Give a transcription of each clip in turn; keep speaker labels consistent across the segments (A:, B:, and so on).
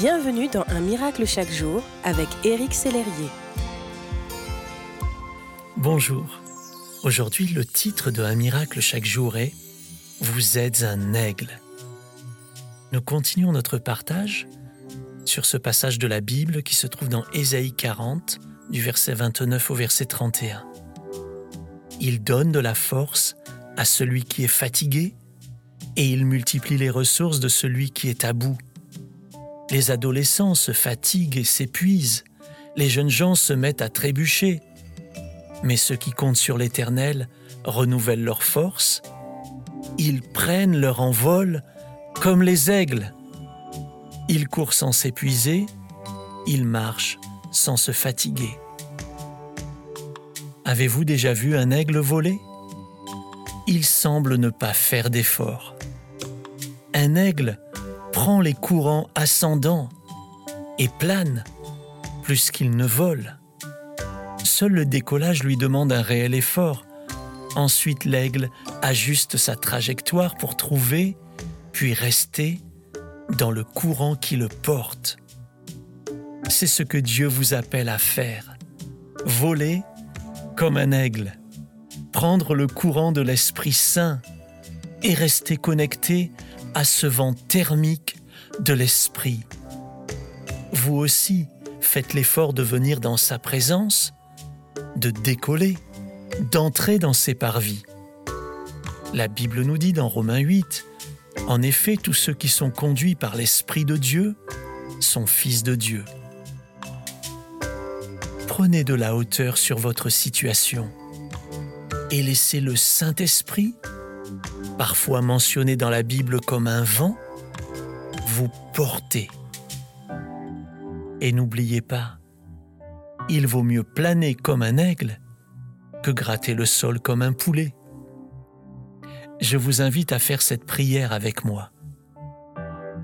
A: Bienvenue dans Un miracle chaque jour avec Éric Sellerier.
B: Bonjour. Aujourd'hui, le titre de Un miracle chaque jour est Vous êtes un aigle. Nous continuons notre partage sur ce passage de la Bible qui se trouve dans Ésaïe 40, du verset 29 au verset 31. Il donne de la force à celui qui est fatigué et il multiplie les ressources de celui qui est à bout. Les adolescents se fatiguent et s'épuisent, les jeunes gens se mettent à trébucher, mais ceux qui comptent sur l'Éternel renouvellent leurs forces, ils prennent leur envol comme les aigles. Ils courent sans s'épuiser, ils marchent sans se fatiguer. Avez-vous déjà vu un aigle voler? Il semble ne pas faire d'efforts. Un aigle prend les courants ascendants et plane plus qu'il ne vole. Seul le décollage lui demande un réel effort. Ensuite, l'aigle ajuste sa trajectoire pour trouver, puis rester dans le courant qui le porte. C'est ce que Dieu vous appelle à faire. Voler comme un aigle, prendre le courant de l'Esprit Saint et rester connecté à ce vent thermique de l'Esprit. Vous aussi faites l'effort de venir dans sa présence, de décoller, d'entrer dans ses parvis. La Bible nous dit dans Romains 8, En effet, tous ceux qui sont conduits par l'Esprit de Dieu sont fils de Dieu. Prenez de la hauteur sur votre situation et laissez le Saint-Esprit parfois mentionné dans la Bible comme un vent, vous portez. Et n'oubliez pas, il vaut mieux planer comme un aigle que gratter le sol comme un poulet. Je vous invite à faire cette prière avec moi.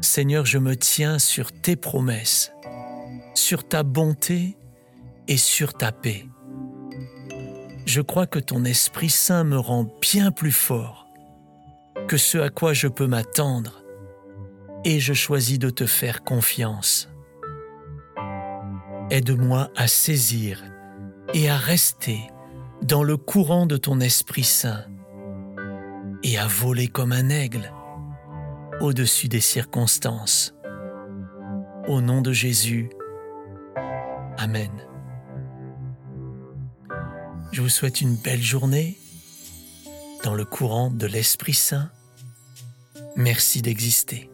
B: Seigneur, je me tiens sur tes promesses, sur ta bonté et sur ta paix. Je crois que ton Esprit Saint me rend bien plus fort que ce à quoi je peux m'attendre, et je choisis de te faire confiance. Aide-moi à saisir et à rester dans le courant de ton Esprit Saint et à voler comme un aigle au-dessus des circonstances. Au nom de Jésus, Amen. Je vous souhaite une belle journée dans le courant de l'Esprit Saint Merci d'exister.